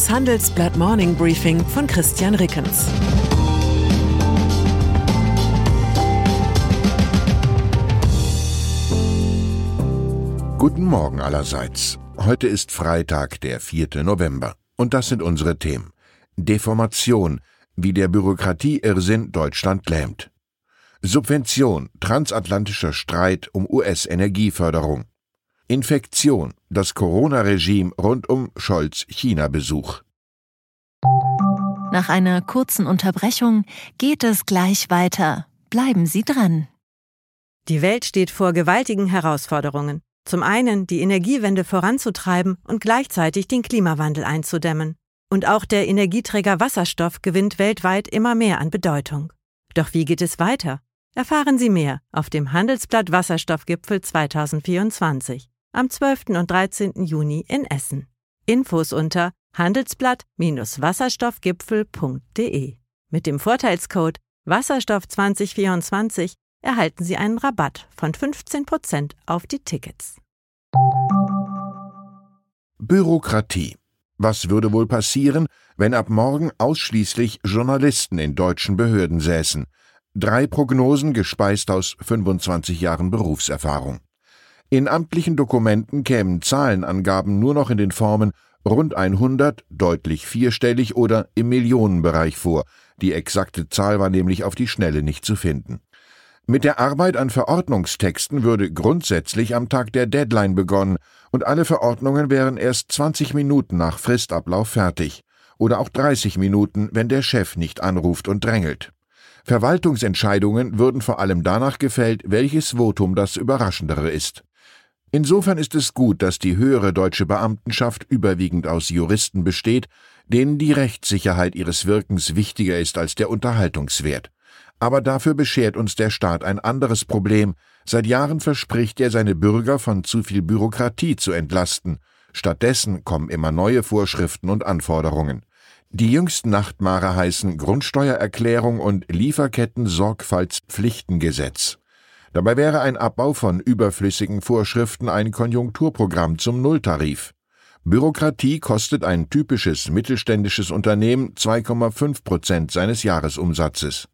Das Handelsblatt Morning Briefing von Christian Rickens. Guten Morgen allerseits. Heute ist Freitag, der 4. November. Und das sind unsere Themen. Deformation, wie der Bürokratieirrsinn Deutschland lähmt. Subvention, transatlantischer Streit um US-Energieförderung. Infektion, das Corona-Regime rund um Scholz China-Besuch. Nach einer kurzen Unterbrechung geht es gleich weiter. Bleiben Sie dran. Die Welt steht vor gewaltigen Herausforderungen. Zum einen die Energiewende voranzutreiben und gleichzeitig den Klimawandel einzudämmen. Und auch der Energieträger Wasserstoff gewinnt weltweit immer mehr an Bedeutung. Doch wie geht es weiter? Erfahren Sie mehr auf dem Handelsblatt Wasserstoffgipfel 2024 am 12. und 13. Juni in Essen. Infos unter handelsblatt-wasserstoffgipfel.de. Mit dem Vorteilscode Wasserstoff 2024 erhalten Sie einen Rabatt von 15% auf die Tickets. Bürokratie. Was würde wohl passieren, wenn ab morgen ausschließlich Journalisten in deutschen Behörden säßen? Drei Prognosen gespeist aus 25 Jahren Berufserfahrung. In amtlichen Dokumenten kämen Zahlenangaben nur noch in den Formen rund 100, deutlich vierstellig oder im Millionenbereich vor. Die exakte Zahl war nämlich auf die Schnelle nicht zu finden. Mit der Arbeit an Verordnungstexten würde grundsätzlich am Tag der Deadline begonnen und alle Verordnungen wären erst 20 Minuten nach Fristablauf fertig oder auch 30 Minuten, wenn der Chef nicht anruft und drängelt. Verwaltungsentscheidungen würden vor allem danach gefällt, welches Votum das überraschendere ist. Insofern ist es gut, dass die höhere deutsche Beamtenschaft überwiegend aus Juristen besteht, denen die Rechtssicherheit ihres Wirkens wichtiger ist als der Unterhaltungswert. Aber dafür beschert uns der Staat ein anderes Problem. Seit Jahren verspricht er, seine Bürger von zu viel Bürokratie zu entlasten. Stattdessen kommen immer neue Vorschriften und Anforderungen. Die jüngsten Nachtmare heißen Grundsteuererklärung und Lieferketten-Sorgfaltspflichtengesetz. Dabei wäre ein Abbau von überflüssigen Vorschriften ein Konjunkturprogramm zum Nulltarif. Bürokratie kostet ein typisches mittelständisches Unternehmen 2,5 Prozent seines Jahresumsatzes.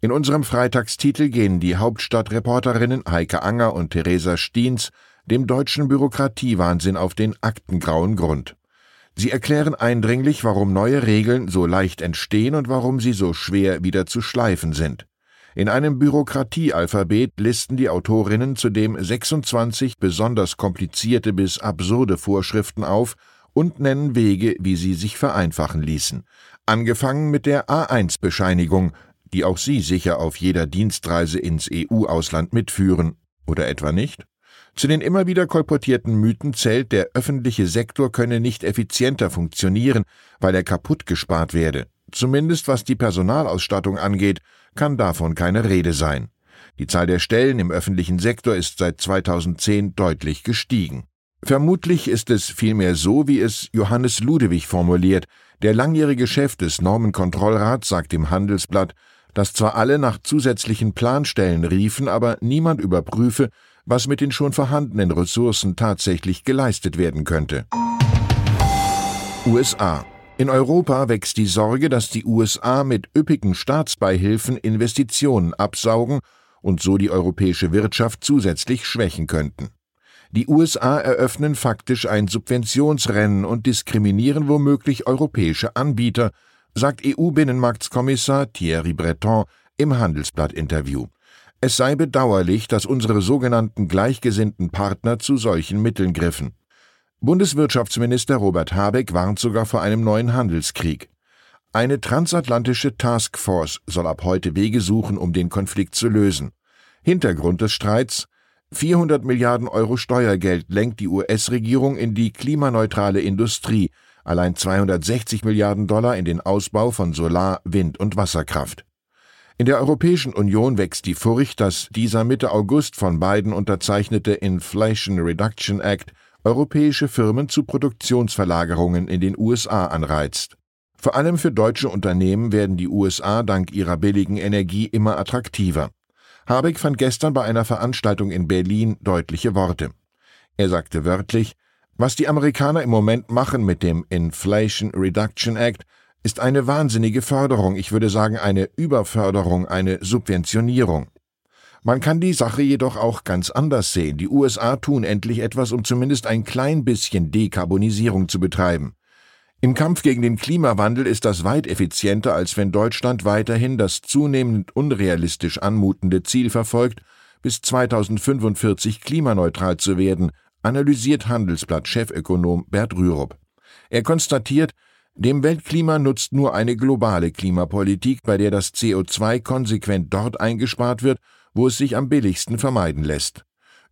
In unserem Freitagstitel gehen die Hauptstadtreporterinnen Heike Anger und Theresa Stiens dem deutschen Bürokratiewahnsinn auf den aktengrauen Grund. Sie erklären eindringlich, warum neue Regeln so leicht entstehen und warum sie so schwer wieder zu schleifen sind. In einem Bürokratiealphabet listen die Autorinnen zudem 26 besonders komplizierte bis absurde Vorschriften auf und nennen Wege, wie sie sich vereinfachen ließen. Angefangen mit der A1-Bescheinigung, die auch Sie sicher auf jeder Dienstreise ins EU-Ausland mitführen, oder etwa nicht? Zu den immer wieder kolportierten Mythen zählt, der öffentliche Sektor könne nicht effizienter funktionieren, weil er kaputt gespart werde. Zumindest was die Personalausstattung angeht, kann davon keine Rede sein. Die Zahl der Stellen im öffentlichen Sektor ist seit 2010 deutlich gestiegen. Vermutlich ist es vielmehr so, wie es Johannes Ludewig formuliert. Der langjährige Chef des Normenkontrollrats sagt im Handelsblatt, dass zwar alle nach zusätzlichen Planstellen riefen, aber niemand überprüfe, was mit den schon vorhandenen Ressourcen tatsächlich geleistet werden könnte. USA in Europa wächst die Sorge, dass die USA mit üppigen Staatsbeihilfen Investitionen absaugen und so die europäische Wirtschaft zusätzlich schwächen könnten. Die USA eröffnen faktisch ein Subventionsrennen und diskriminieren womöglich europäische Anbieter, sagt EU-Binnenmarktskommissar Thierry Breton im Handelsblatt-Interview. Es sei bedauerlich, dass unsere sogenannten gleichgesinnten Partner zu solchen Mitteln griffen. Bundeswirtschaftsminister Robert Habeck warnt sogar vor einem neuen Handelskrieg. Eine transatlantische Taskforce soll ab heute Wege suchen, um den Konflikt zu lösen. Hintergrund des Streits 400 Milliarden Euro Steuergeld lenkt die US-Regierung in die klimaneutrale Industrie, allein 260 Milliarden Dollar in den Ausbau von Solar-, Wind- und Wasserkraft. In der Europäischen Union wächst die Furcht, dass dieser Mitte August von Biden unterzeichnete Inflation Reduction Act europäische Firmen zu Produktionsverlagerungen in den USA anreizt. Vor allem für deutsche Unternehmen werden die USA dank ihrer billigen Energie immer attraktiver. Habeck fand gestern bei einer Veranstaltung in Berlin deutliche Worte. Er sagte wörtlich, Was die Amerikaner im Moment machen mit dem Inflation Reduction Act, ist eine wahnsinnige Förderung, ich würde sagen eine Überförderung, eine Subventionierung. Man kann die Sache jedoch auch ganz anders sehen. Die USA tun endlich etwas, um zumindest ein klein bisschen Dekarbonisierung zu betreiben. Im Kampf gegen den Klimawandel ist das weit effizienter, als wenn Deutschland weiterhin das zunehmend unrealistisch anmutende Ziel verfolgt, bis 2045 klimaneutral zu werden, analysiert Handelsblatt-Chefökonom Bert Rürup. Er konstatiert, dem Weltklima nutzt nur eine globale Klimapolitik, bei der das CO2 konsequent dort eingespart wird, wo es sich am billigsten vermeiden lässt.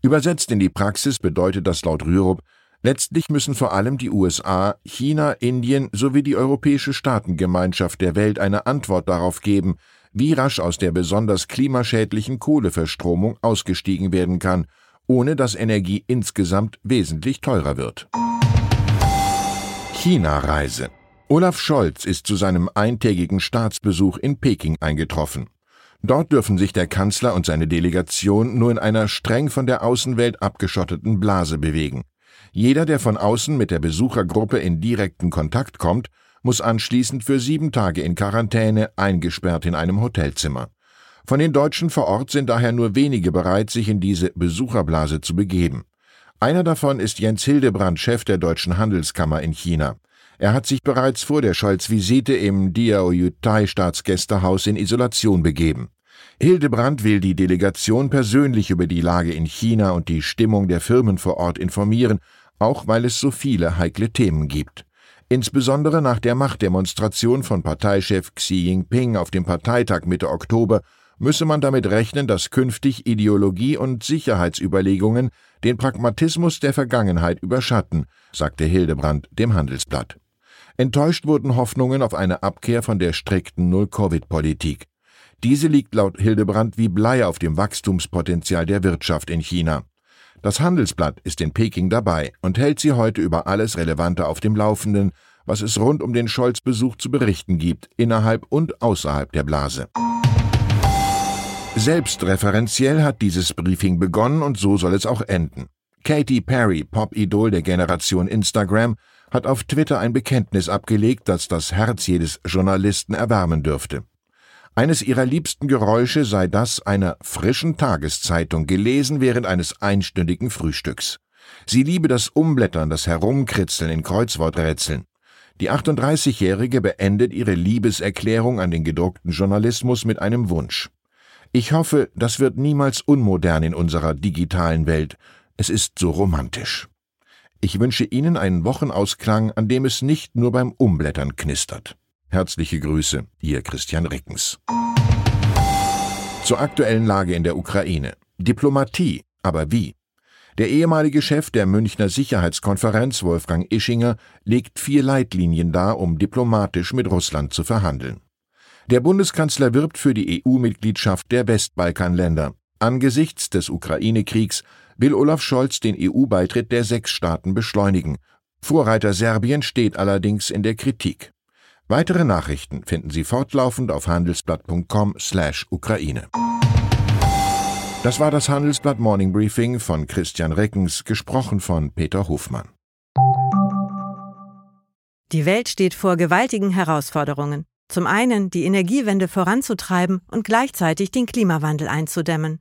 Übersetzt in die Praxis bedeutet das laut Rürup, letztlich müssen vor allem die USA, China, Indien sowie die Europäische Staatengemeinschaft der Welt eine Antwort darauf geben, wie rasch aus der besonders klimaschädlichen Kohleverstromung ausgestiegen werden kann, ohne dass Energie insgesamt wesentlich teurer wird. China-Reise Olaf Scholz ist zu seinem eintägigen Staatsbesuch in Peking eingetroffen. Dort dürfen sich der Kanzler und seine Delegation nur in einer streng von der Außenwelt abgeschotteten Blase bewegen. Jeder, der von außen mit der Besuchergruppe in direkten Kontakt kommt, muss anschließend für sieben Tage in Quarantäne eingesperrt in einem Hotelzimmer. Von den Deutschen vor Ort sind daher nur wenige bereit, sich in diese Besucherblase zu begeben. Einer davon ist Jens Hildebrand, Chef der Deutschen Handelskammer in China. Er hat sich bereits vor der Scholz-Visite im Diaoyutai-Staatsgästehaus in Isolation begeben. Hildebrand will die Delegation persönlich über die Lage in China und die Stimmung der Firmen vor Ort informieren, auch weil es so viele heikle Themen gibt. Insbesondere nach der Machtdemonstration von Parteichef Xi Jinping auf dem Parteitag Mitte Oktober müsse man damit rechnen, dass künftig Ideologie und Sicherheitsüberlegungen den Pragmatismus der Vergangenheit überschatten, sagte Hildebrand dem Handelsblatt. Enttäuscht wurden Hoffnungen auf eine Abkehr von der strikten Null-Covid-Politik. Diese liegt laut Hildebrand wie Blei auf dem Wachstumspotenzial der Wirtschaft in China. Das Handelsblatt ist in Peking dabei und hält sie heute über alles Relevante auf dem Laufenden, was es rund um den Scholz-Besuch zu berichten gibt, innerhalb und außerhalb der Blase. Selbstreferenziell hat dieses Briefing begonnen und so soll es auch enden. Katy Perry, Pop-Idol der Generation Instagram, hat auf Twitter ein Bekenntnis abgelegt, das das Herz jedes Journalisten erwärmen dürfte. Eines ihrer liebsten Geräusche sei das einer frischen Tageszeitung, gelesen während eines einstündigen Frühstücks. Sie liebe das Umblättern, das Herumkritzeln in Kreuzworträtseln. Die 38-Jährige beendet ihre Liebeserklärung an den gedruckten Journalismus mit einem Wunsch. Ich hoffe, das wird niemals unmodern in unserer digitalen Welt. Es ist so romantisch. Ich wünsche Ihnen einen Wochenausklang, an dem es nicht nur beim Umblättern knistert. Herzliche Grüße, Ihr Christian Rickens. Zur aktuellen Lage in der Ukraine. Diplomatie, aber wie? Der ehemalige Chef der Münchner Sicherheitskonferenz, Wolfgang Ischinger, legt vier Leitlinien dar, um diplomatisch mit Russland zu verhandeln. Der Bundeskanzler wirbt für die EU-Mitgliedschaft der Westbalkanländer. Angesichts des Ukraine-Kriegs will Olaf Scholz den EU-Beitritt der sechs Staaten beschleunigen. Vorreiter Serbien steht allerdings in der Kritik. Weitere Nachrichten finden Sie fortlaufend auf handelsblatt.com/ukraine. Das war das Handelsblatt Morning Briefing von Christian Reckens, gesprochen von Peter Hofmann. Die Welt steht vor gewaltigen Herausforderungen. Zum einen die Energiewende voranzutreiben und gleichzeitig den Klimawandel einzudämmen.